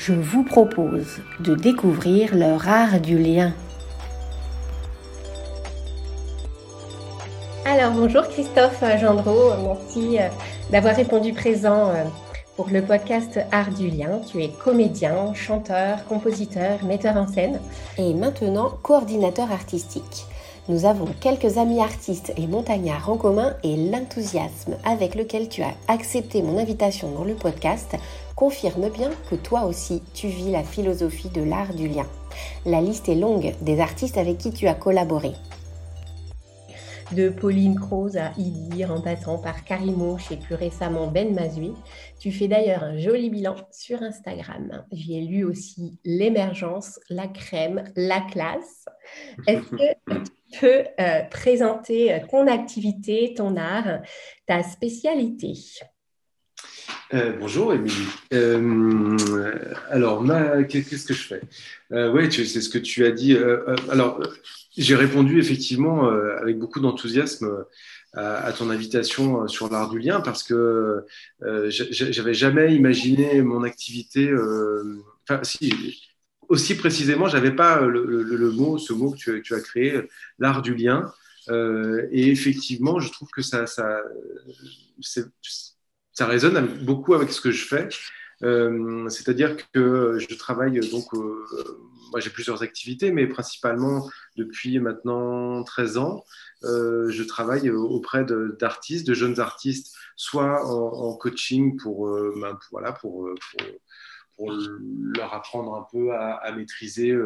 je vous propose de découvrir leur art du lien. Alors bonjour Christophe Gendreau, merci euh, d'avoir répondu présent euh, pour le podcast Art du lien. Tu es comédien, chanteur, compositeur, metteur en scène et maintenant coordinateur artistique. Nous avons quelques amis artistes et montagnards en commun et l'enthousiasme avec lequel tu as accepté mon invitation dans le podcast confirme bien que toi aussi tu vis la philosophie de l'art du lien. La liste est longue des artistes avec qui tu as collaboré. De Pauline Croze à Idir en passant par Karimo chez plus récemment Ben Mazui. Tu fais d'ailleurs un joli bilan sur Instagram. J'y ai lu aussi l'émergence, la crème, la classe. Est-ce que tu peux euh, présenter ton activité, ton art, ta spécialité? Euh, bonjour Émilie. Euh, alors, qu'est-ce que je fais? Euh, Oui, c'est ce que tu as dit. alors, j'ai répondu effectivement avec beaucoup d'enthousiasme à, ton invitation sur l'art du lien parce que j'avais jamais imaginé mon activité. Aussi précisément, j'avais pas le, mot, ce mot que tu, as créé, l'art du lien. et effectivement, je trouve que ça, ça résonne beaucoup avec ce que je fais. Euh, c'est-à-dire que je travaille donc, euh, moi j'ai plusieurs activités, mais principalement depuis maintenant 13 ans, euh, je travaille auprès d'artistes, de, jeunes artistes, soit en, coaching pour, ben, voilà, pour, leur apprendre un peu à, maîtriser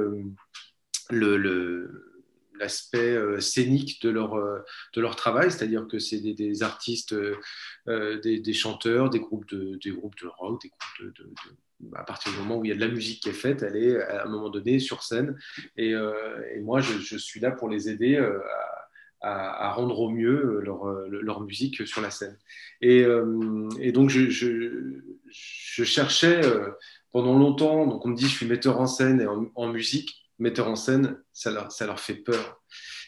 le l'aspect euh, scénique de leur, euh, de leur travail, c'est-à-dire que c'est des, artistes, euh, des, chanteurs, des groupes de, des groupes de rock, à partir du moment où il y a de la musique qui est faite, elle est à un moment donné sur scène. Et, moi, je, suis là pour les aider à, rendre au mieux leur, leur, musique sur la scène. Et, donc, je, cherchais pendant longtemps, donc on me dit je suis metteur en scène et en musique, metteur en scène, ça leur, ça leur fait peur.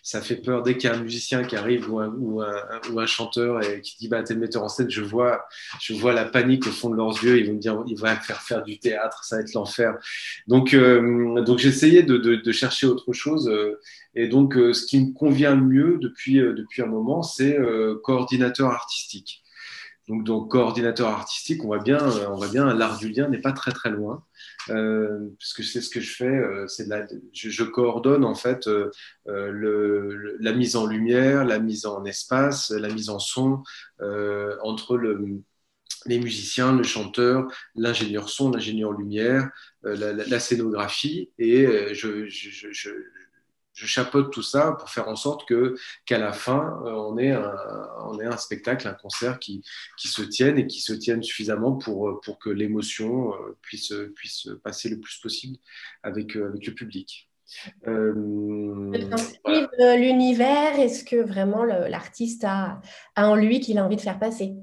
Ça fait peur dès qu'il y a un musicien qui arrive ou un, ou un, ou un chanteur et qui dit bah, T'es metteur en scène, je vois, je vois la panique au fond de leurs yeux. Ils vont me dire Il va me faire faire du théâtre, ça va être l'enfer. Donc, euh, donc j'essayais de, chercher autre chose. Euh, et donc, euh, ce qui me convient le mieux depuis, depuis un moment, c'est coordinateur artistique. Donc, donc, coordinateur artistique, on voit bien, on voit bien l'art du lien n'est pas très très loin. Euh, puisque c'est ce que je fais, euh, c'est je, je, coordonne en fait euh, le, la mise en lumière, la mise en espace, la mise en son entre le, les musiciens, le chanteur, l'ingénieur son, l'ingénieur lumière, la, la, scénographie, et je, je, je je chapeaute tout ça pour faire en sorte que qu'à la fin euh, on ait un, on ait un spectacle, un concert qui, qui se tienne et qui se tienne suffisamment pour, euh, pour que l'émotion euh, puisse, puisse passer le plus possible avec, avec le public. Euh, L'univers, est-ce que vraiment l'artiste a, a, en lui qu'il a envie de faire passer?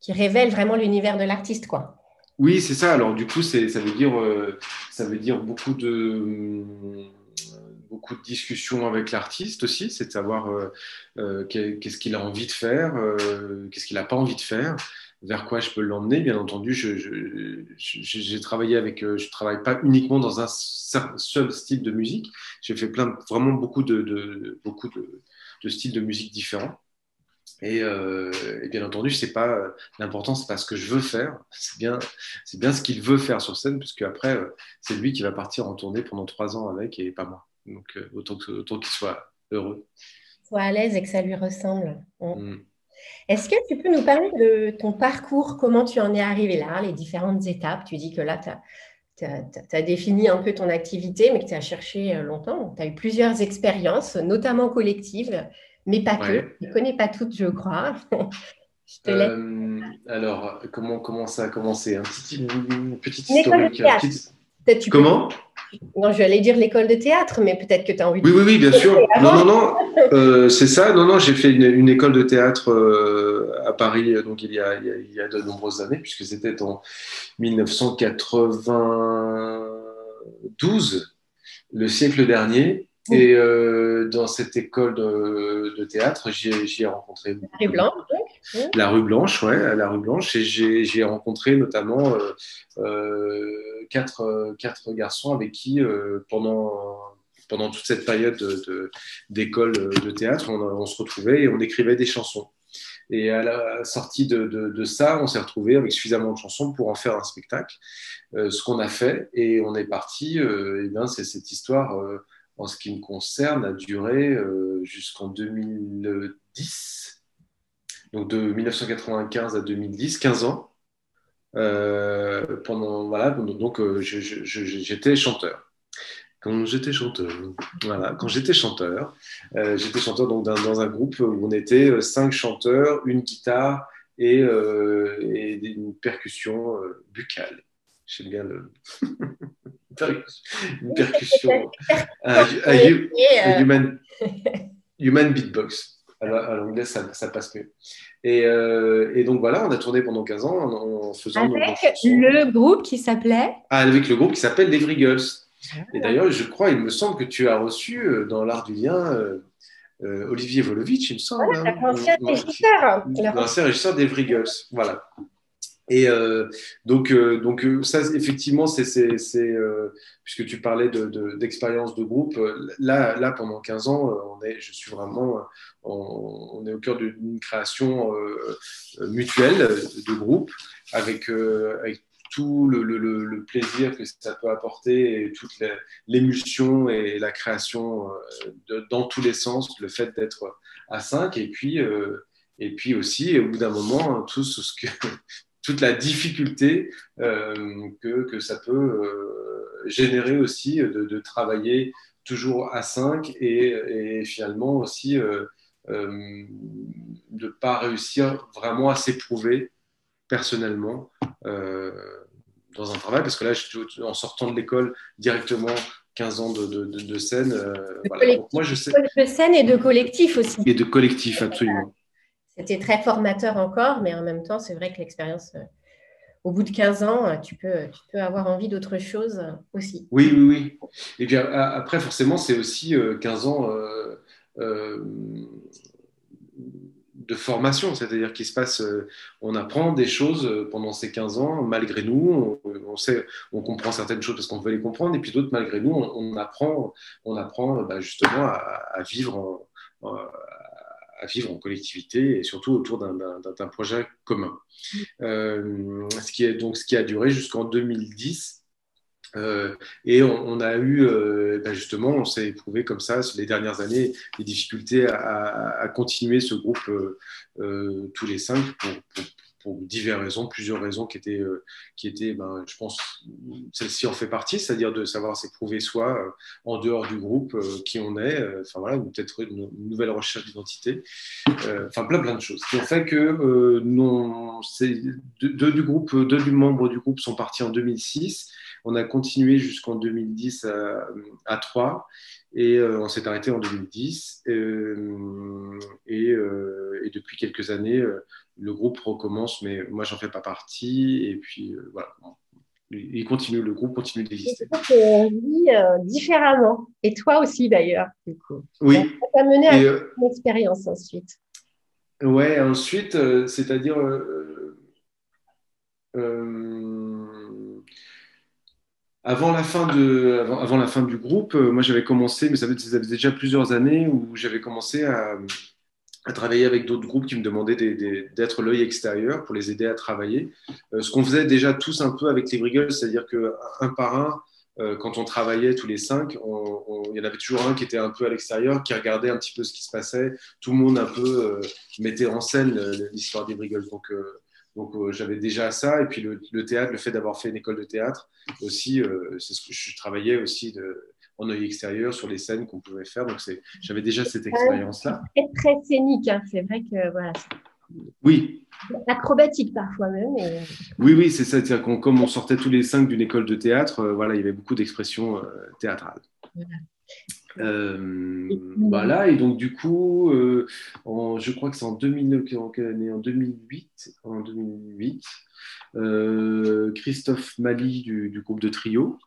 Qui révèle vraiment l'univers de l'artiste, quoi Oui, c'est ça. Alors du coup, ça veut dire, ça veut dire beaucoup de beaucoup de discussions avec l'artiste aussi, c'est de savoir qu'est-ce qu'il a envie de faire, qu'est-ce qu'il n'a pas envie de faire vers quoi je peux l'emmener. Bien entendu, j'ai travaillé avec, je travaille pas uniquement dans un seul style de musique. J'ai fait plein, vraiment beaucoup de, beaucoup de, styles de musique différents. Et, bien entendu, c'est pas l'important, c'est pas ce que je veux faire, c'est bien ce qu'il veut faire sur scène, puisque après, c'est lui qui va partir en tournée pendant trois ans avec et pas moi. Donc autant, autant qu'il soit heureux. Soit à l'aise et que ça lui ressemble. Mmh. Est-ce que tu peux nous parler de ton parcours, comment tu en es arrivé là, les différentes étapes? Tu dis que là, tu as, défini un peu ton activité, mais que tu as cherché euh, longtemps. Tu as eu plusieurs expériences, notamment collectives, mais pas que. Je ne connais pas toutes, je crois. je te. Euh, alors, comment, comment ça a commencé? Un petit, Une petite historique. Comment? Non, je vais aller dire l'école de théâtre, mais peut-être que tu as envie oui, de... Oui, oui, bien sûr. Non, non, non, euh, c'est ça. Non, non, j'ai fait une, école de théâtre euh, à Paris donc il y, a, il, y a, de nombreuses années, puisque c'était en 1992, le siècle dernier. Et euh, dans cette école de, théâtre, j'y ai, rencontré. La rue La rue Blanche, ouais, la rue Blanche. Et j'ai rencontré notamment quatre, euh, quatre garçons avec qui, euh, pendant, toute cette période d'école de, théâtre, on, se retrouvait et on écrivait des chansons. Et à la sortie de, ça, on s'est retrouvé avec suffisamment de chansons pour en faire un spectacle. Euh, ce qu'on a fait, et on est parti, et bien c'est cette histoire, en ce qui me concerne, a duré jusqu'en 2010. Donc de 1995 à 2010, 15 ans. Euh, pendant, voilà, donc euh, j'étais chanteur. Quand j'étais chanteur, voilà, quand j'étais chanteur, euh, j'étais chanteur donc dans, un groupe où on était cinq chanteurs, une guitare et, et une percussion buccale. J'aime bien le. une percussion. un, human, human beatbox. À l'anglais, ça, ça, passe mieux. Et, euh, et, donc voilà, on a tourné pendant 15 ans en, faisant. Avec le groupe qui s'appelait ah, Avec le groupe qui s'appelle Les Vrigels. Ah. Et d'ailleurs, je crois, il me semble que tu as reçu euh, dans l'art du lien euh, Olivier Volovitch, il me semble. Ouais, hein, l'ancien régisseur. L'ancien régisseur des Vrigels. Voilà. Et euh, donc, euh, donc euh, ça, effectivement, c'est, puisque tu parlais d'expérience de, groupe, là, là, pendant 15 ans, on est, je suis vraiment, on, est au cœur d'une création mutuelle de groupe, avec, avec tout le, plaisir que ça peut apporter, et toute l'émulsion et la création dans tous les sens, le fait d'être à 5, et puis, et puis aussi, au bout d'un moment, tout ce que toute la difficulté euh, que, que, ça peut euh, générer aussi de, travailler toujours à 5 et, et finalement aussi euh, de ne pas réussir vraiment à s'éprouver personnellement dans un travail. Parce que là, je, en sortant de l'école directement 15 ans de, de, de scène. voilà. moi, je sais... De scène et de collectif aussi. Et de collectif, absolument. C'était très formateur encore, mais en même temps, c'est vrai que l'expérience, euh, au bout de 15 ans, euh, tu peux, tu peux avoir envie d'autre chose euh, aussi. Oui, oui, oui. Et puis après, forcément, c'est aussi 15 ans de formation, c'est-à-dire qu'il se passe, on apprend des choses pendant ces 15 ans, malgré nous, on, sait, on comprend certaines choses parce qu'on veut les comprendre, et puis d'autres, malgré nous, on, apprend, on apprend bah, justement à, vivre en, à vivre en collectivité et surtout autour d'un projet commun. Euh, ce, qui est, donc, ce qui a duré jusqu'en 2010. Euh, et on, a eu, euh, ben justement, on s'est éprouvé comme ça les dernières années, des difficultés à, continuer ce groupe tous les cinq diverses raisons, plusieurs raisons qui étaient, euh, qui étaient ben, je pense, celle-ci en fait partie, c'est-à-dire de savoir s'éprouver soi euh, en dehors du groupe, euh, qui on est, enfin voilà, ou peut-être une, nouvelle recherche d'identité, enfin plein plein de choses qui ont fait que non, deux, du groupe, deux du membres du groupe sont partis en 2006. On a continué jusqu'en 2010 à, à 3 et on s'est arrêté en 2010. et, et, depuis quelques années, le groupe recommence, mais moi, j'en fais pas partie. Et puis, euh, voilà. il continue, le groupe continue d'exister. On vit euh, différemment, et toi aussi d'ailleurs, du coup. Oui. Ça t'a mené à une expérience ensuite. Ouais, ensuite, c'est-à-dire avant la fin de, avant, la fin du groupe, moi j'avais commencé, mais ça faisait déjà plusieurs années où j'avais commencé à, travailler avec d'autres groupes qui me demandaient d'être l'œil extérieur pour les aider à travailler. Euh, ce qu'on faisait déjà tous un peu avec les Briggles, c'est-à-dire qu'un par un, euh, quand on travaillait tous les cinq, il y en avait toujours un qui était un peu à l'extérieur, qui regardait un petit peu ce qui se passait. Tout le monde un peu euh, mettait en scène l'histoire des Briggles. Donc j'avais déjà ça. Et puis le, le théâtre, le fait d'avoir fait une école de théâtre aussi, c'est ce que je travaillais aussi de, en œil extérieur sur les scènes qu'on pouvait faire. Donc, j'avais déjà cette expérience-là. C'est très scénique, hein. c'est vrai que voilà. Oui. Acrobatique parfois même. Oui, oui, c'est ça. C'est-à-dire qu'on, comme on sortait tous les cinq d'une école de théâtre, euh, voilà, il y avait beaucoup d'expressions euh, théâtrales. Euh, voilà. et donc du coup, je crois que c'est en, 2000, en, en 2008, en 2008 Christophe Mali du, du, groupe de trio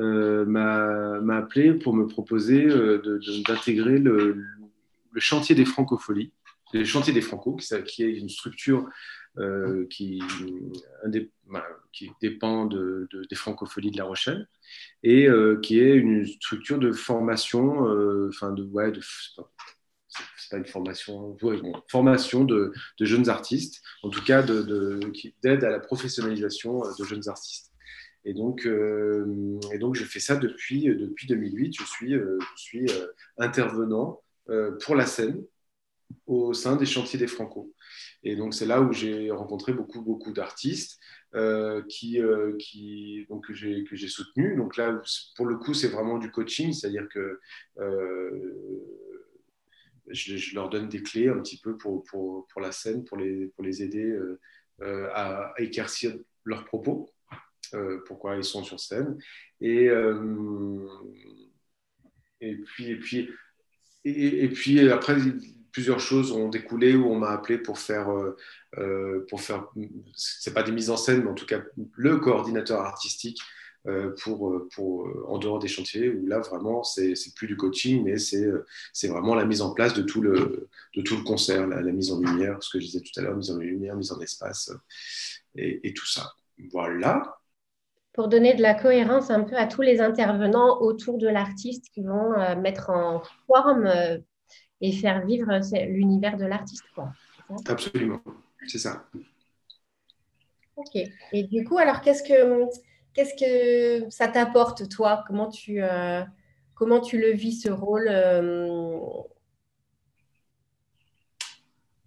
euh, m'a appelé pour me proposer euh, d'intégrer le, le, chantier des francopholies, le chantier des franco, qui, est une structure euh, qui, qui, dépend de, des francopholies de La Rochelle et qui est une structure de formation, enfin de, ouais, c'est pas une formation, formation de, jeunes artistes, en tout cas d'aide de, à la professionnalisation de jeunes artistes. Et donc, euh, je fais ça depuis, depuis 2008. Je suis, euh, euh, intervenant pour la scène au sein des chantiers des Franco. Et donc, c'est là où j'ai rencontré beaucoup, beaucoup d'artistes qui, qui, donc, que j'ai soutenu. Donc là, pour le coup, c'est vraiment du coaching, c'est-à-dire que je, je, leur donne des clés un petit peu pour, pour, pour la scène, pour les, pour les aider à, éclaircir leurs propos. Euh, pourquoi ils sont sur scène. Et, euh, et, puis, et, puis, et, puis après, plusieurs choses ont découlé où on m'a appelé pour faire, euh, pour faire c'est pas des mises en scène, mais en tout cas le coordinateur artistique pour, pour, en dehors des chantiers, où là vraiment c'est plus du coaching, mais c'est vraiment la mise en place de tout le, de tout le concert, la, mise en lumière, ce que je disais tout à l'heure, mise en lumière, mise en espace et, tout ça. Voilà pour donner de la cohérence un peu à tous les intervenants autour de l'artiste qui vont euh, mettre en forme euh, et faire vivre l'univers de l'artiste. Absolument, c'est ça. Ok. Et du coup, alors qu'est-ce que qu'est-ce que ça t'apporte toi? Comment tu euh, comment tu le vis ce rôle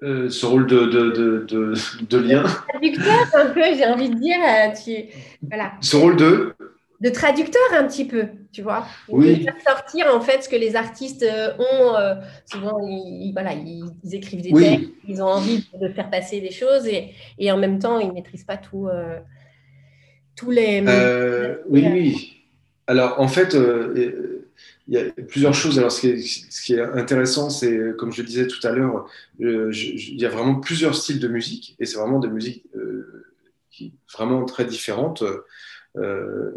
euh, ce rôle de, de, de, de, lien. Traducteur, un peu, j'ai envie de dire. Euh, tu, voilà. Ce rôle de De traducteur, un petit peu, tu vois. Oui. De faire sortir, en fait, ce que les artistes euh, ont. souvent, ils, voilà, ils, écrivent des textes, ils ont envie de faire passer des choses et, et en même temps, ils ne maîtrisent pas tout, tous les. oui, oui. Alors, en fait il y a plusieurs choses. Alors, ce qui est, intéressant, c'est, comme je le disais tout à l'heure, euh, il y a vraiment plusieurs styles de musique, et c'est vraiment des musiques euh, qui, vraiment très différentes. Euh,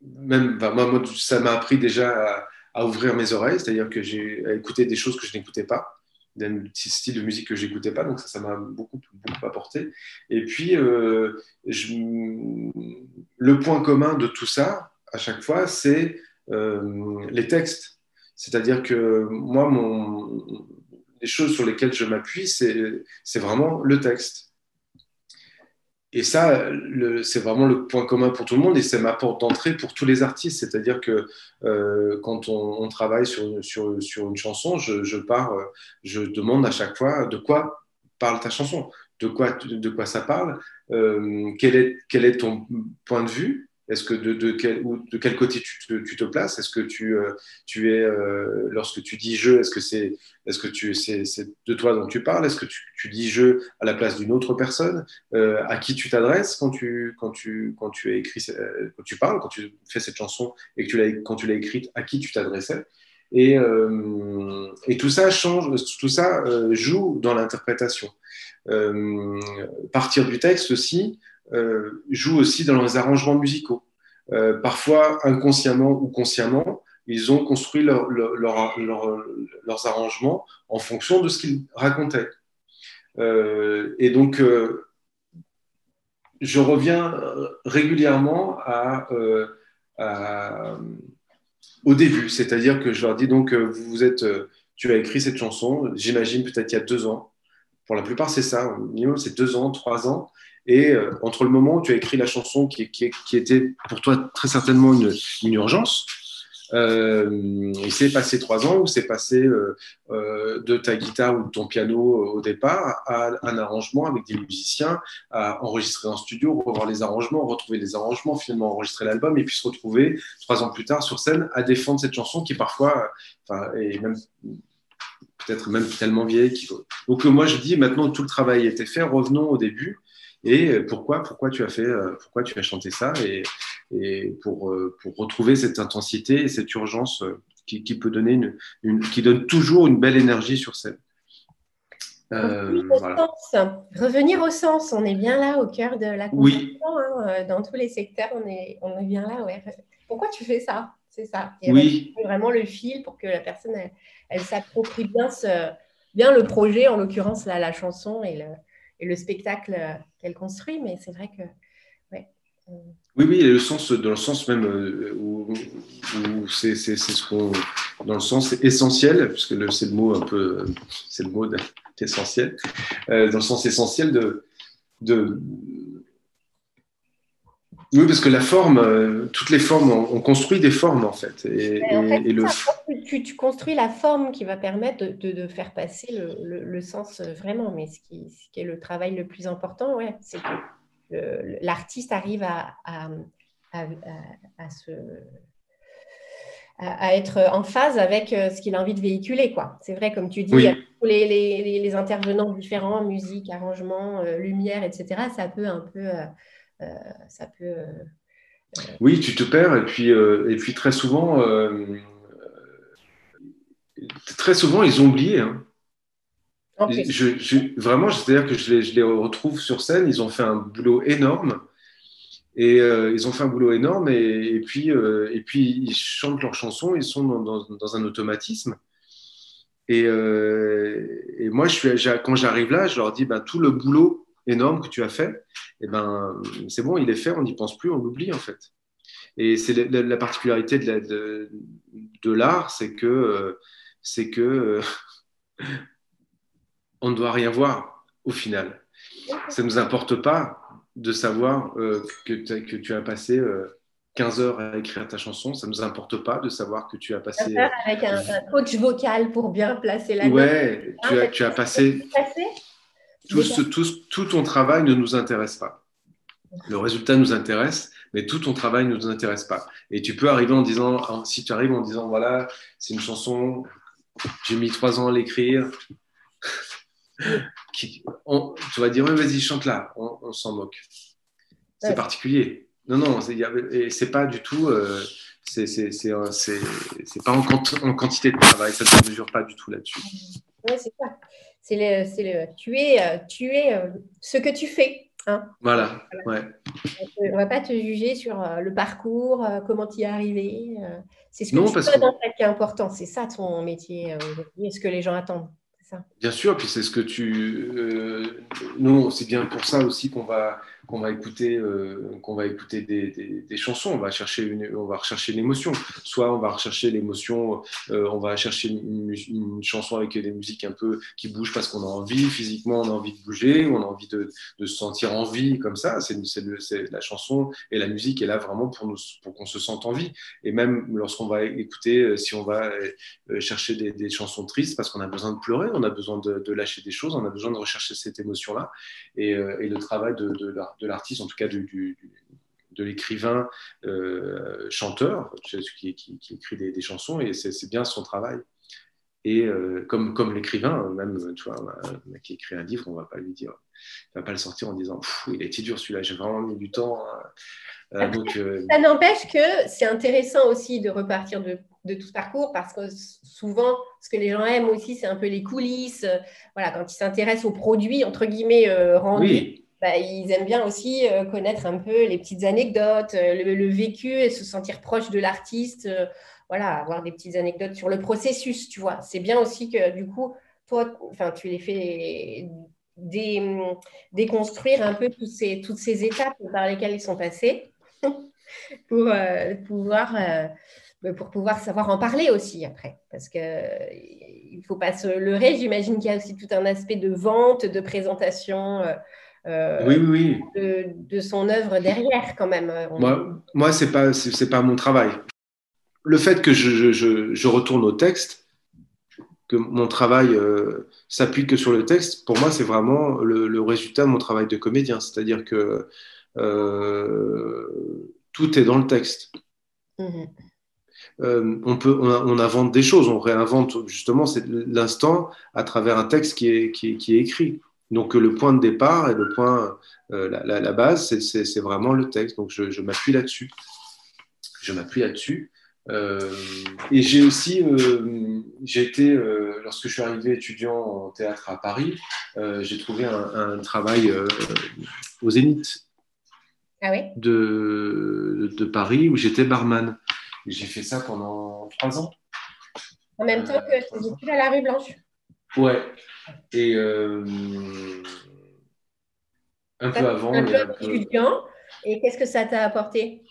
même, moi, ça m'a appris déjà à, ouvrir mes oreilles, c'est-à-dire que j'ai écouté des choses que je n'écoutais pas, des styles de musique que j'écoutais pas, donc ça, m'a beaucoup, beaucoup apporté. Et puis, je, le point commun de tout ça, à chaque fois, c'est euh, les textes. C'est-à-dire que moi, les choses sur lesquelles je m'appuie, c'est vraiment le texte. Et ça, c'est vraiment le point commun pour tout le monde et c'est ma porte d'entrée pour tous les artistes. C'est-à-dire que euh, quand on, travaille sur, une chanson, je, pars, je demande à chaque fois de quoi parle ta chanson, de quoi, de quoi ça parle, euh, quel est ton point de vue, est-ce que de, de, quel, de quel côté tu te, tu te places? Est-ce que tu, euh, tu es, euh, lorsque tu dis je, est-ce que c'est est -ce de toi dont tu parles? Est-ce que tu, tu, dis je à la place d'une autre personne? Euh, À qui tu t'adresses quand tu, quand, tu, quand tu écrit, quand tu parles, quand tu fais cette chanson et que tu quand tu l'as écrite, à qui tu t'adressais? Et, et, tout ça change, tout ça joue dans l'interprétation. partir du texte aussi, jouent aussi dans les arrangements musicaux. parfois inconsciemment ou consciemment, ils ont construit leur, leurs arrangements en fonction de ce qu'ils racontaient. et donc, je reviens régulièrement au début, c'est-à-dire que je leur dis donc, vous êtes, tu as écrit cette chanson, j'imagine peut-être il y a deux ans. Pour la plupart, c'est ça, au minimum, c'est deux ans, trois ans. Et entre le moment où tu as écrit la chanson qui, qui, qui était pour toi très certainement une, urgence, euh, il s'est passé trois ans où c'est passé euh, euh, de ta guitare ou de ton piano au départ à un arrangement avec des musiciens, à enregistrer en studio, revoir les arrangements, retrouver les arrangements, finalement enregistrer l'album et puis se retrouver trois ans plus tard sur scène à défendre cette chanson qui parfois enfin, est même peut-être même tellement vieille. Faut... Donc moi je dis maintenant tout le travail a été fait, revenons au début et pourquoi, pourquoi tu as fait, pourquoi tu as chanté ça et, et pour, euh, pour retrouver cette intensité et cette urgence euh, qui, qui peut donner une, une, qui donne toujours une belle énergie sur scène. Euh, Revenir au sens, on est bien là au cœur de la conversation. Hein, euh, dans tous les secteurs, on est, on est bien là. Ouais. Pourquoi tu fais ça? C'est ça. Et oui. Vraiment le fil pour que la personne, elle, elle s'approprie bien, ce, bien le projet, en l'occurrence la chanson et le, et le spectacle qu'elle construit. Mais c'est vrai que oui, oui, le sens, dans le sens même euh, où, c'est ce qu'on, dans le sens essentiel, puisque c'est le mot un peu, c'est le mot essentiel, euh, dans le sens essentiel de, de, oui, parce que la forme, euh, toutes les formes, on, construit des formes en fait. Et, le... tu, construis la forme qui va permettre de, de, faire passer le, le, sens vraiment. Mais ce qui, ce qui, est le travail le plus important, ouais, c'est que l'artiste arrive à, à, se, à, être en phase avec euh, ce qu'il a envie de véhiculer. Quoi. C'est vrai, comme tu dis, les, les, les, intervenants différents, musique, arrangement, euh, lumière, etc., ça peut un peu... Euh, ça peut, oui, tu te perds et puis, et puis très souvent, très souvent ils ont oublié. Hein. Je, vraiment, c'est-à-dire que je les, je les, retrouve sur scène, ils ont fait un boulot énorme. Et euh, ils ont fait un boulot énorme et, puis, euh, et puis ils chantent leurs chansons, ils sont dans, dans, un automatisme. Et, euh, et, moi, je suis, quand j'arrive là, je leur dis ben, tout le boulot énorme que tu as fait, et ben, c'est bon, il est fait, on n'y pense plus, on l'oublie en fait. Et c'est la, la, particularité de l'art, de, c'est que, c'est que on ne doit rien voir au final. Ça ne nous importe pas de savoir euh, que, que, tu as passé 15 euh, heures à écrire ta chanson. Ça ne nous importe pas de savoir que tu as passé. Avec un, coach vocal pour bien placer la Ouais, tu, as, tu as passé. Tout, tout, tout, ton travail ne nous intéresse pas. Le résultat nous intéresse, mais tout ton travail ne nous intéresse pas. Et tu peux arriver en disant, si tu arrives en disant, voilà, c'est une chanson, j'ai mis trois ans à l'écrire, tu vas dire, vas-y, chante là, on, s'en moque. C'est particulier. Non, non, c'est pas du tout. Euh, c'est pas en, en, quantité de travail, ça ne se mesure pas du tout là-dessus. Oui, c'est ça. C'est le, le, tu es, euh, tu es euh, ce que tu fais. Hein. Voilà, ouais. On ne va pas te juger sur euh, le parcours, comment tu y es arrivé. c'est ce que tu fais dans qui est important. C'est ça ton métier aujourd'hui, ce que les gens attendent. Bien sûr, puis c'est ce que tu. Euh, nous, c'est bien pour ça aussi qu'on va qu'on va écouter, euh, qu'on va écouter des, des, chansons. On va chercher une, on va rechercher l'émotion. Soit on va rechercher l'émotion, euh, on va chercher une, chanson avec des musiques un peu qui bougent parce qu'on a envie physiquement, on a envie de bouger, on a envie de, de se sentir en vie comme ça. C'est, la chanson et la musique est là vraiment pour nous, pour qu'on se sente en vie. Et même lorsqu'on va écouter, euh, si on va chercher des, des chansons tristes parce qu'on a besoin de pleurer, on a besoin de, de, lâcher des choses, on a besoin de rechercher cette émotion-là. Et, et le travail de, de, de l'artiste, en tout cas du, de l'écrivain euh, chanteur qui, qui, écrit des, chansons, et c'est bien son travail. Et euh, comme, comme l'écrivain, même tu vois, qui écrit un livre, on va pas lui dire, va pas le sortir en disant il a été dur celui-là, j'ai vraiment mis du temps. Hein. Euh, donc, Ça n'empêche que c'est intéressant aussi de repartir de, de, tout ce parcours parce que souvent, ce que les gens aiment aussi, c'est un peu les coulisses. voilà, quand ils s'intéressent aux produits entre guillemets rendus. Bah, ils aiment bien aussi connaître un peu les petites anecdotes, le, vécu et se sentir proche de l'artiste. voilà, avoir des petites anecdotes sur le processus, tu vois. C'est bien aussi que du coup, toi, tu les fais déconstruire un peu toutes ces, étapes par lesquelles ils sont passés pour pouvoir savoir en parler aussi après. Parce qu'il ne faut pas se leurrer. J'imagine qu'il y a aussi tout un aspect de vente, de présentation euh, oui, oui, De, son œuvre derrière quand même. Moi, moi ce n'est pas, c'est, pas mon travail. Le fait que je, je, je, retourne au texte, que mon travail euh, s'appuie que sur le texte, pour moi, c'est vraiment le, résultat de mon travail de comédien. C'est-à-dire que euh, tout est dans le texte. Mhm. Euh, on, peut, on, invente des choses, on réinvente justement l'instant à travers un texte qui est, qui est, écrit. Donc le point de départ et le point, euh, la, base, c'est vraiment le texte. Donc je, m'appuie là-dessus. Je m'appuie là-dessus. Euh, et j'ai aussi, j'ai été, lorsque je suis arrivé étudiant en théâtre à Paris, j'ai trouvé un, travail au Zénith ah de, de, Paris où j'étais barman. J'ai fait ça pendant trois ans. En même temps que études à la rue Blanche? Ouais. Et euh, un peu avant. Un peu étudiant. Et qu'est-ce que ça t'a apporté?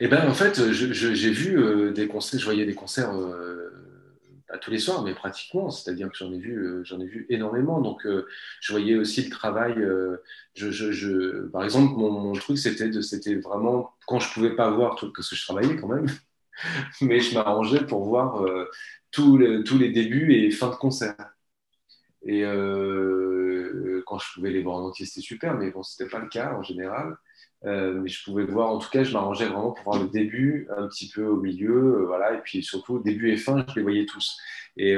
Eh bien, en fait, j'ai vu euh, des concerts, je voyais des concerts euh, pas tous les soirs, mais pratiquement. C'est-à-dire que j'en ai vu, j'en ai vu énormément. Donc, je voyais aussi le travail. Je, je, par exemple, mon, mon truc, c'était vraiment quand je pouvais pas voir, parce que je travaillais quand même. mais je m'arrangeais pour voir tous, les, tous, les, débuts et fins de concert. Et euh, quand je pouvais les voir en entier, c'était super, mais bon, ce n'était pas le cas en général. Euh, mais je pouvais voir, en tout cas, je m'arrangeais vraiment pour voir le début, un petit peu au milieu, voilà, et puis surtout début et fin, je les voyais tous. Et,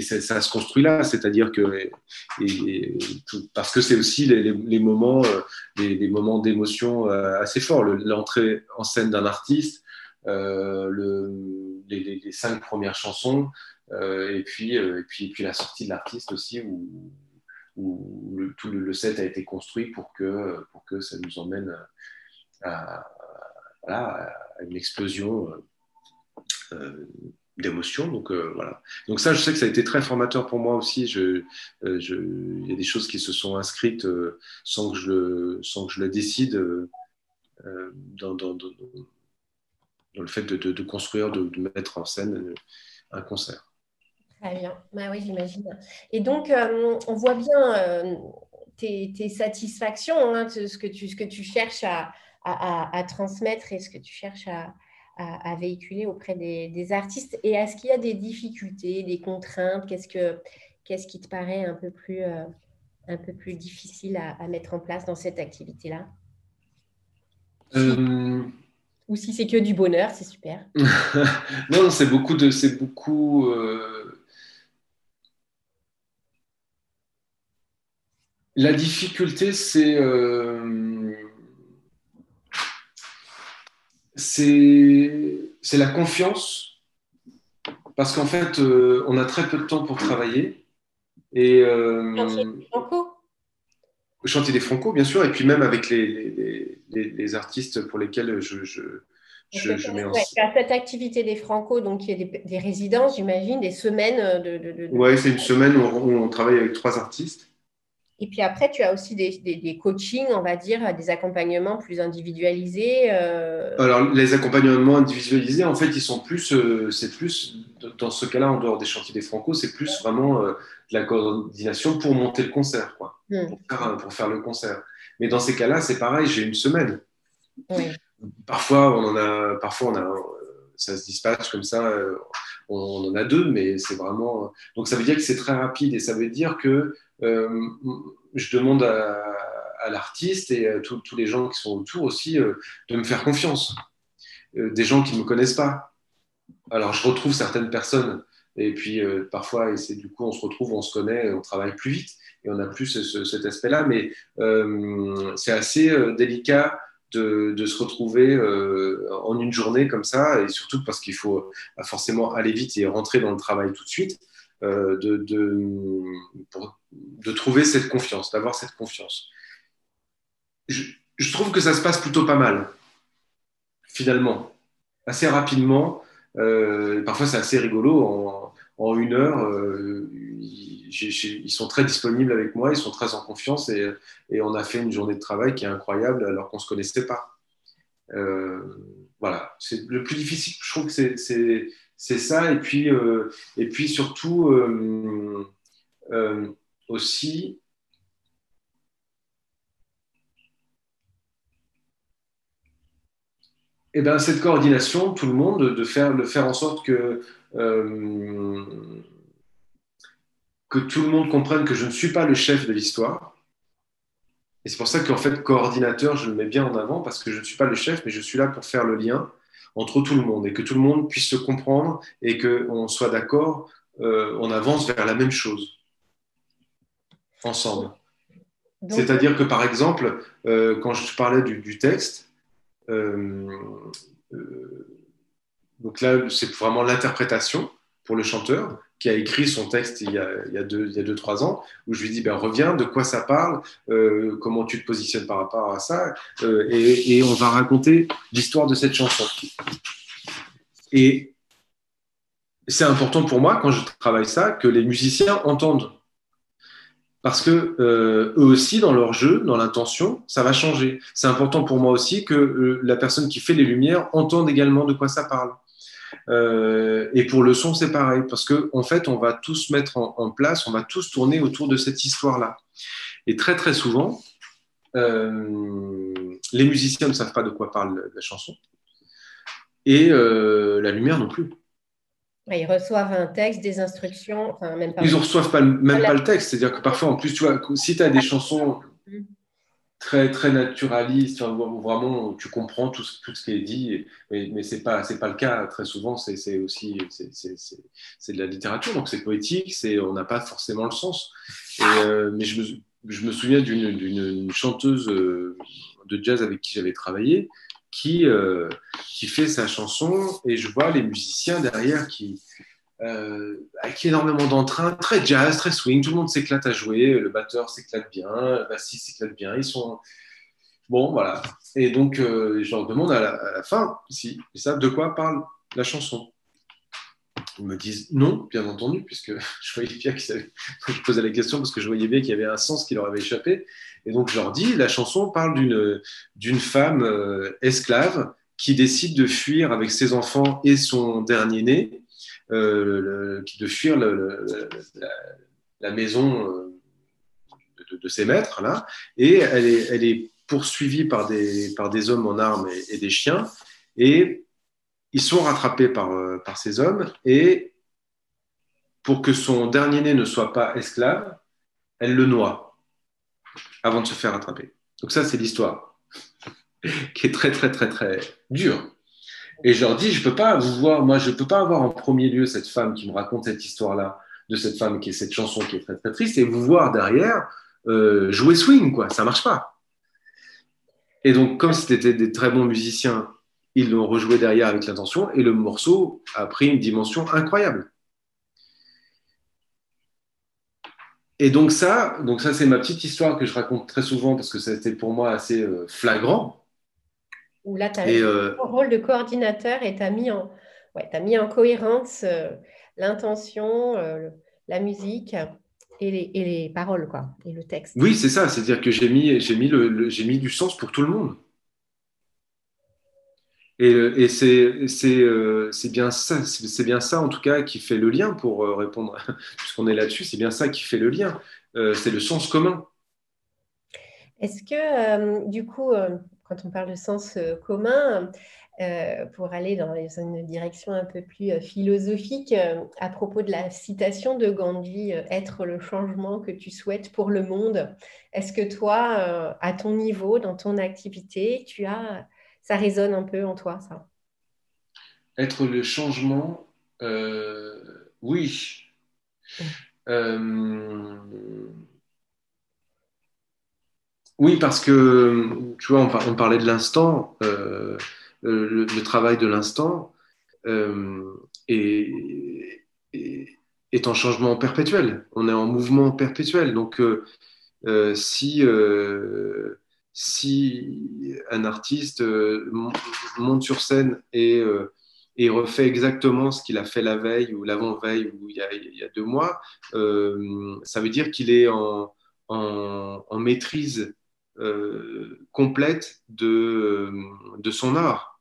ça, se construit là, c'est-à-dire que parce que c'est aussi les, moments, les, moments d'émotion assez forts, l'entrée en scène d'un artiste, euh, le, les, cinq premières chansons, euh, et, puis, euh, et, puis, et puis la sortie de l'artiste aussi, où, tout le, set a été construit pour que, pour que ça nous emmène à, à une explosion d'émotions. Donc voilà. Donc ça, je sais que ça a été très formateur pour moi aussi. Il y a des choses qui se sont inscrites sans que je, sans que je le décide dans le fait de, construire, de, mettre en scène un concert. Très bien, bah oui, j'imagine. Et donc, euh, on voit bien euh, tes, satisfactions, hein, ce, que tu, ce que tu cherches à, à, transmettre et ce que tu cherches à, véhiculer auprès des, artistes. Et est-ce qu'il y a des difficultés, des contraintes? Qu'est-ce, que, qu'est-ce qui te paraît un peu plus, euh, un peu plus difficile à, mettre en place dans cette activité-là? Ou si c'est que du bonheur, c'est super. non, c'est beaucoup de, c'est beaucoup. Euh, la difficulté, c'est euh, c'est la confiance, parce qu'en fait, euh, on a très peu de temps pour travailler. Et Franco chanter des Franco, bien sûr, et puis même avec les, les, artistes pour lesquels je, je, je, mets en Cette activité des Franco, donc il y a des, résidences, j'imagine, des semaines de. de, Oui, c'est une semaine où on, travaille avec trois artistes. Et puis après, tu as aussi des, des, coachings, on va dire, des accompagnements plus individualisés. Euh. Alors, les accompagnements individualisés, en fait, ils sont plus, euh, c'est plus, dans ce cas-là, en dehors des chantiers des Franco, c'est plus vraiment euh, de la coordination pour monter le concert, quoi, hmm. pour, faire, le concert. Mais dans ces cas-là, c'est pareil, j'ai une semaine. Parfois, on en a, parfois, on a, ça se dispatche comme ça, on, en a deux, mais c'est vraiment. Donc, ça veut dire que c'est très rapide et ça veut dire que euh, je demande à, l'artiste et à tous les gens qui sont autour aussi euh, de me faire confiance. Euh, des gens qui ne me connaissent pas. Alors, je retrouve certaines personnes et puis parfois, et c'est du coup, on se retrouve, on se connaît, on travaille plus vite et on a plus cet aspect-là. Mais c'est assez délicat de, se retrouver en une journée comme ça, et surtout parce qu'il faut forcément aller vite et rentrer dans le travail tout de suite. Euh, de, de, trouver cette confiance, d'avoir cette confiance. je, trouve que ça se passe plutôt pas mal, finalement. Assez rapidement. Euh, parfois, c'est assez rigolo. Une heure, euh, ils, sont très disponibles avec moi, ils sont très en confiance et, on a fait une journée de travail qui est incroyable alors qu'on ne se connaissait pas. Euh, voilà, c'est le plus difficile, je trouve que c'est ça. Et puis, et puis surtout, aussi, eh ben, cette coordination, tout le monde, de faire, de faire en sorte que, euh, que tout le monde comprenne que je ne suis pas le chef de l'histoire. Et c'est pour ça qu'en fait, coordinateur, je le mets bien en avant parce que je ne suis pas le chef, mais je suis là pour faire le lien entre tout le monde et que tout le monde puisse se comprendre et qu'on soit d'accord, euh, on avance vers la même chose ensemble. C'est-à-dire que par exemple, euh, quand je parlais du texte, euh, euh, donc là, c'est vraiment l'interprétation pour le chanteur qui a écrit son texte il y a, il y a, deux, il y a deux, trois ans, où je lui dis, ben, reviens, de quoi ça parle, euh, comment tu te positionnes par rapport à ça, et, on va raconter l'histoire de cette chanson. Et c'est important pour moi, quand je travaille ça, que les musiciens entendent parce que euh, eux aussi, dans leur jeu, dans l'intention, ça va changer. C'est important pour moi aussi que euh, la personne qui fait les lumières entende également de quoi ça parle. Euh, et pour le son, c'est pareil, parce qu'en en fait, on va tous mettre en, place, on va tous tourner autour de cette histoire-là. Et très très souvent, les musiciens ne savent pas de quoi parle la chanson, et la lumière non plus. Ils reçoivent un texte, des instructions, enfin même pas. Ils ne reçoivent pas, même pas le texte. C'est-à-dire que parfois, en plus, tu vois, si tu as des chansons mm. très, très naturalistes, où vraiment tu comprends tout, tout ce qui est dit, mais, mais ce n'est pas, pas le cas très souvent. C'est aussi c'est de la littérature, donc c'est poétique, on n'a pas forcément le sens. Euh, mais je me, je me souviens d'une chanteuse euh, de jazz avec qui j'avais travaillé qui, euh, qui fait sa chanson et je vois les musiciens derrière qui, euh, avec énormément d'entrain, très jazz, très swing, tout le monde s'éclate à jouer, le batteur s'éclate bien, le bassiste s'éclate bien, ils sont... Bon, voilà. Et donc, euh, je leur demande à la, fin, si, ils savent de quoi parle la chanson? Me disent non, bien entendu, puisque je voyais bien qu'ils Je posais la question parce que je voyais bien qu'il y avait un sens qui leur avait échappé. Et donc, je leur dis la chanson parle d'une femme euh, esclave qui décide de fuir avec ses enfants et son dernier-né, euh, de fuir la, maison euh, de, ses maîtres, là. Et elle est, elle est poursuivie par des, par des hommes en armes et, et des chiens. Et ils sont rattrapés par, euh, par ces hommes et pour que son dernier-né ne soit pas esclave, elle le noie avant de se faire attraper. Donc ça, c'est l'histoire qui est très, très, très, très dure. Et je leur dis, je peux pas vous voir, moi, je peux pas avoir en premier lieu cette femme qui me raconte cette histoire-là, de cette femme qui est cette chanson qui est très, très triste, et vous voir derrière euh, jouer swing, quoi. Ça marche pas. Et donc, comme c'était des très bons musiciens ils l'ont rejoué derrière avec l'intention et le morceau a pris une dimension incroyable. Et donc ça, donc ça c'est ma petite histoire que je raconte très souvent parce que c'était pour moi assez euh, flagrant. Où là, tu as euh, le rôle de coordinateur et tu as, mis en, as mis en cohérence euh, l'intention, la musique et les, et les, paroles, quoi, et le texte. Oui, c'est ça, c'est-à-dire que j'ai mis, mis, j'ai mis du sens pour tout le monde. Et, et c'est euh, bien ça, c'est bien ça en tout cas qui fait le lien pour euh, répondre, puisqu'on est là-dessus, c'est bien ça qui fait le lien. Euh, c'est le sens commun. Est-ce que du coup, quand on parle de sens commun, pour aller dans une direction un peu plus philosophique, à propos de la citation de Gandhi, être le changement que tu souhaites pour le monde, est-ce que toi, à ton niveau, dans ton activité, tu as ça résonne un peu en toi, ça Être le changement, euh, oui. Euh, oui, parce que, tu vois, on, parlait de l'instant, euh, le, travail de l'instant est, est, en changement perpétuel. On est en mouvement perpétuel. Donc, si si un artiste monte sur scène et, et, refait exactement ce qu'il a fait la veille ou l'avant-veille ou il y, a, deux mois, ça veut dire qu'il est en, maîtrise complète de, son art.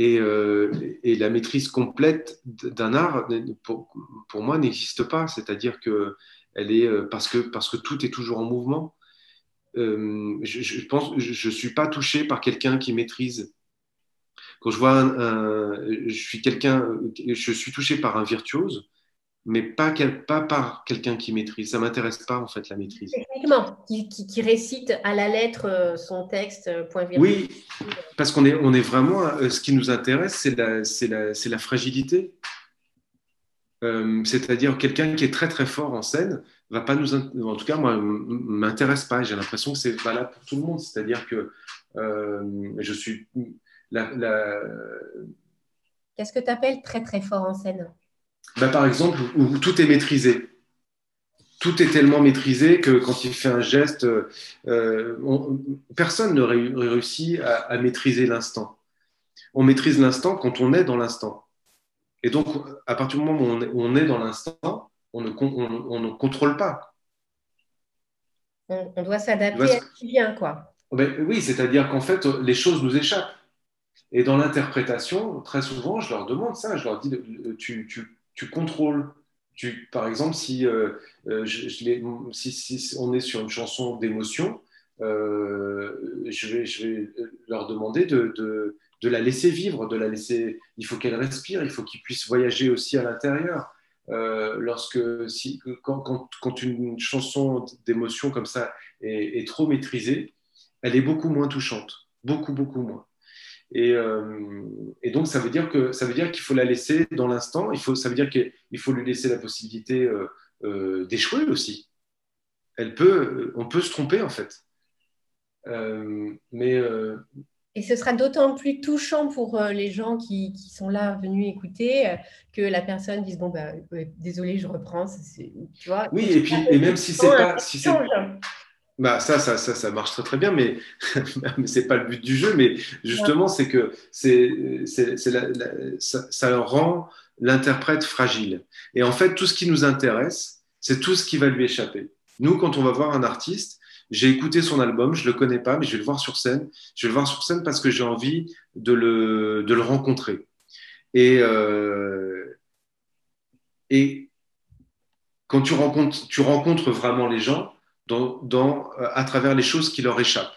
Euh, et, la maîtrise complète d'un art, pour, moi, n'existe pas. C'est-à-dire que elle est euh, parce que parce que tout est toujours en mouvement. Euh, je, je, pense, je, suis pas touché par quelqu'un qui maîtrise. Quand je vois un, je suis quelqu'un, je suis touché par un virtuose mais pas, pas par quelqu'un qui maîtrise. Ça m'intéresse pas en fait la maîtrise. Techniquement, qui, qui, récite à la lettre euh, son texte, euh, point virgule. Oui, parce qu'on est, on est vraiment. Ce qui nous intéresse, c'est la, c'est la, c'est la fragilité. C'est-à-dire quelqu'un qui est très très fort en scène va pas nous, en tout cas moi, m'intéresse pas. J'ai l'impression que c'est valable pour tout le monde. C'est-à-dire que je suis la... Qu'est-ce que tu appelles très très fort en scène? Bah, par exemple, où tout est maîtrisé. Tout est tellement maîtrisé que quand il fait un geste, euh, personne ne réussit à, à maîtriser l'instant. On maîtrise l'instant quand on est dans l'instant. Et donc, à partir du moment où on est, dans l'instant, on ne, on, ne, contrôle pas. On, doit s'adapter à ce qui vient, quoi. Oui, c'est-à-dire qu'en fait, les choses nous échappent. Et dans l'interprétation, très souvent, je leur demande ça, je leur dis, tu, tu, tu contrôles. Tu, par exemple, si, euh, euh, je, si, on est sur une chanson d'émotion, euh, je, vais, je vais leur demander de, de, de, la laisser vivre, de la laisser. Il faut qu'elle respire, il faut qu'ils puissent voyager aussi à l'intérieur. lorsque, si, quand, une chanson d'émotion comme ça est, trop maîtrisée, elle est beaucoup moins touchante, beaucoup beaucoup moins. Euh, et, donc, ça veut dire que ça veut dire qu'il faut la laisser dans l'instant. Il faut, ça veut dire qu'il faut lui laisser la possibilité euh, euh, d'échouer aussi. Elle peut, on peut se tromper en fait. mais et ce sera d'autant plus touchant pour les gens qui, qui, sont là venus écouter que la personne dise bon ben désolé je reprends tu vois oui et puis et même si c'est pas si c'est bah, ça, ça, ça, ça, marche très très bien, mais, mais ce n'est pas le but du jeu. Mais justement, c'est que c'est, c'est, ça, ça rend l'interprète fragile. Et en fait, tout ce qui nous intéresse, c'est tout ce qui va lui échapper. Nous, quand on va voir un artiste, j'ai écouté son album, je ne le connais pas, mais je vais le voir sur scène. Je vais le voir sur scène parce que j'ai envie de le, de le rencontrer. Et, euh, et quand tu rencontres, tu rencontres vraiment les gens, dans, euh, à travers les choses qui leur échappent.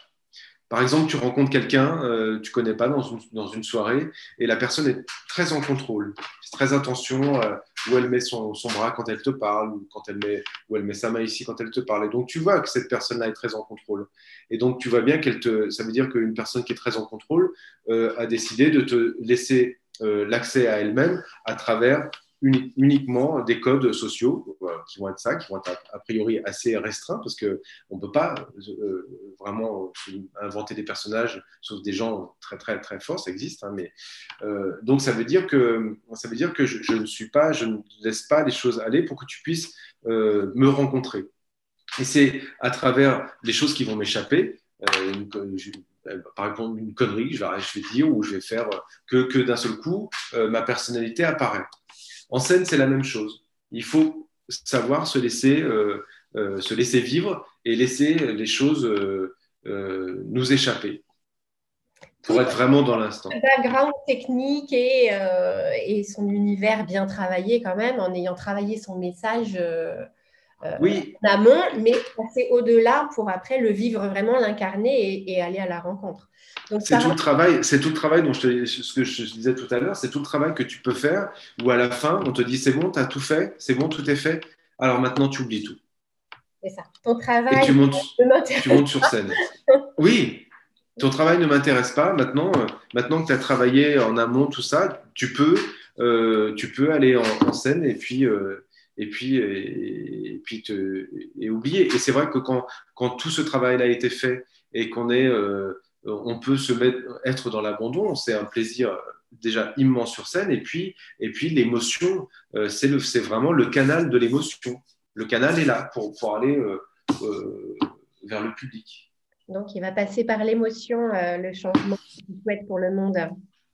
Par exemple, tu rencontres quelqu'un, euh, tu connais pas dans une, dans une, soirée, et la personne est très en contrôle, très attention euh, où elle met son, son, bras quand elle te parle, ou quand elle met, où elle met sa main ici quand elle te parle. Et donc tu vois que cette personne-là est très en contrôle. Et donc tu vois bien qu'elle te, ça veut dire qu'une personne qui est très en contrôle euh, a décidé de te laisser l'accès à elle-même à travers uniquement des codes sociaux euh, qui vont être ça, qui vont être a, priori assez restreints parce qu'on ne peut pas euh, vraiment inventer des personnages sauf des gens très très très forts, ça existe. Hein, mais, euh, donc ça veut dire que, ça veut dire que je, ne suis pas, je ne laisse pas les choses aller pour que tu puisses me rencontrer. Et c'est à travers les choses qui vont m'échapper, par exemple une connerie, je vais, dire, ou je vais faire que d'un seul coup, ma personnalité apparaît. En scène, c'est la même chose. Il faut savoir se laisser, euh, euh, se laisser vivre et laisser les choses euh, nous échapper pour être vraiment dans l'instant. Background technique et, et, son univers bien travaillé quand même, en ayant travaillé son message oui. en amont, mais passer au-delà pour après le vivre vraiment, l'incarner et, aller à la rencontre. C'est tout, le travail, c'est tout le travail dont je ce que je disais tout à l'heure, c'est tout le travail que tu peux faire où à la fin, on te dit c'est bon, tu as tout fait, c'est bon, tout est fait, alors maintenant tu oublies tout. C'est ça. Ton travail Et tu montes, tu montes sur scène. oui, ton travail ne m'intéresse pas. Maintenant, euh, maintenant que tu as travaillé en amont, tout ça, tu peux, euh, tu peux aller en, scène et puis, euh, et puis, et, puis et oublier. Et c'est vrai que quand, quand tout ce travail a été fait et qu'on est on peut se mettre, être dans l'abandon, c'est un plaisir déjà immense sur scène, et puis, et puis l'émotion, euh, c'est vraiment le canal de l'émotion. Le canal est là pour, pour aller euh, euh, vers le public. Donc, il va passer par l'émotion, le changement que tu souhaites pour le monde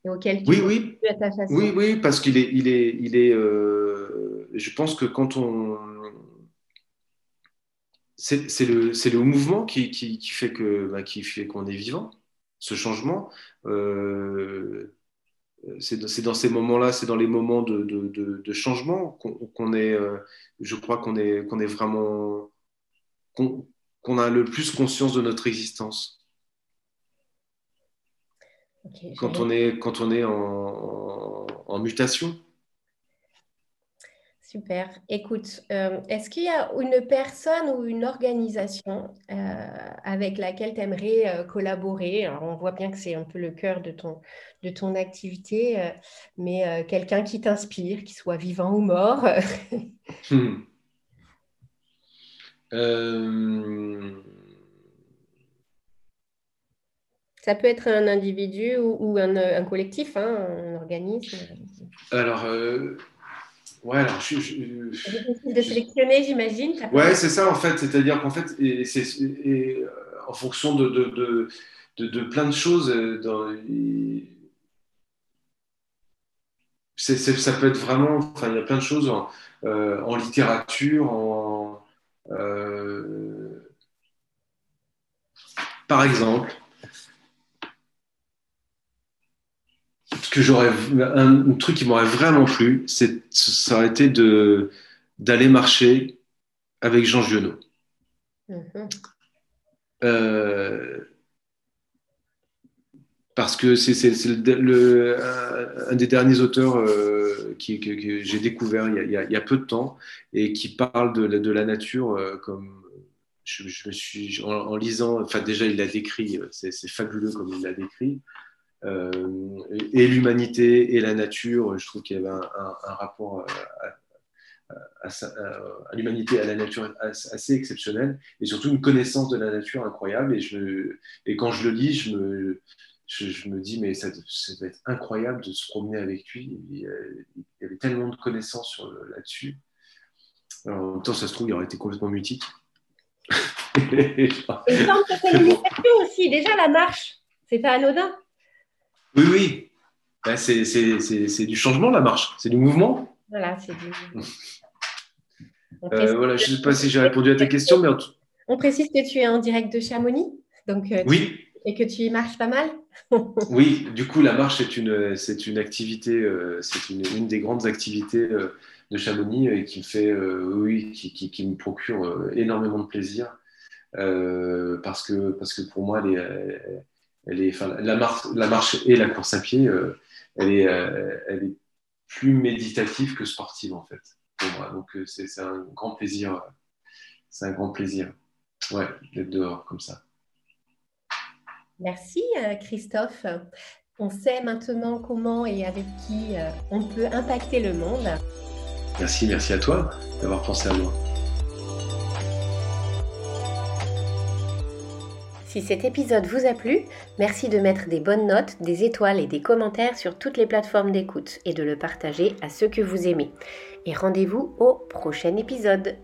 et auquel tu oui, oui. à ta façon. Oui, oui, parce qu'il est, il est, il est je pense que quand on c'est le, le, mouvement qui, qui, qui fait que bah, qui fait qu'on est vivant. Ce changement, euh, c'est dans ces moments-là, c'est dans les moments de, de, de, changement qu'on est, euh, je crois qu'on est, qu'on est vraiment, qu'on a le plus conscience de notre existence. Quand, on est, quand on est en, en mutation. Super. Écoute, euh, est-ce qu'il y a une personne ou une organisation euh, avec laquelle tu aimerais euh, collaborer? Alors, on voit bien que c'est un peu le cœur de ton, de ton activité, mais quelqu'un qui t'inspire, qui soit vivant ou mort hmm. Ça peut être un individu ou, un, collectif, hein, un organisme. Alors, Ouais, alors je, de sélectionner, j'imagine. Ouais, c'est ça en fait. C'est-à-dire qu'en fait, et, et, euh, en fonction de, de, de, de, plein de choses, euh, ça peut être vraiment. Enfin, il y a plein de choses en, euh, en littérature, en. par exemple, que j'aurais un, truc qui m'aurait vraiment plu, c'est ça aurait été de d'aller marcher avec Jean Giono. Mm-hmm. Euh, parce que c'est le, un des derniers auteurs euh, qui, que, j'ai découvert il y, a, il y, a, peu de temps et qui parle de, de la nature euh, comme je, me suis en, en, lisant, enfin déjà il l'a décrit, c'est fabuleux comme il l'a décrit. Euh, et l'humanité et la nature. Je trouve qu'il y avait un, rapport euh, à, à, l'humanité, à la nature assez exceptionnel et surtout une connaissance de la nature incroyable. Et, je, et quand je le lis, je me, je, me dis, mais ça, ça, va être incroyable de se promener avec lui. Il, y avait tellement de connaissances là-dessus. En même temps, ça se trouve, il aurait été complètement mutique. et une aussi. Déjà, la marche, c'est pas anodin. Oui, oui. Ben, c'est du changement, la marche. C'est du mouvement. Voilà, c'est du mouvement. Euh, voilà, je ne sais pas si j'ai répondu à ta question, mais On précise que tu es en direct de Chamonix. Donc, euh, oui. Et que tu y marches pas mal Oui, du coup, la marche, c'est une, une activité, euh, c'est une, une, des grandes activités de Chamonix et qui me fait, oui, qui, qui, qui, me procure énormément de plaisir. parce, que, parce que pour moi, les elle est, enfin, la, marche, la marche et la course à pied, euh, elle, est, euh, elle est plus méditative que sportive en fait pour moi. Donc euh, c'est un grand plaisir, c'est un grand plaisir, ouais, d'être dehors comme ça. Merci Christophe. On sait maintenant comment et avec qui on peut impacter le monde. Merci, merci à toi d'avoir pensé à moi. Si cet épisode vous a plu, merci de mettre des bonnes notes, des étoiles et des commentaires sur toutes les plateformes d'écoute et de le partager à ceux que vous aimez. Et rendez-vous au prochain épisode.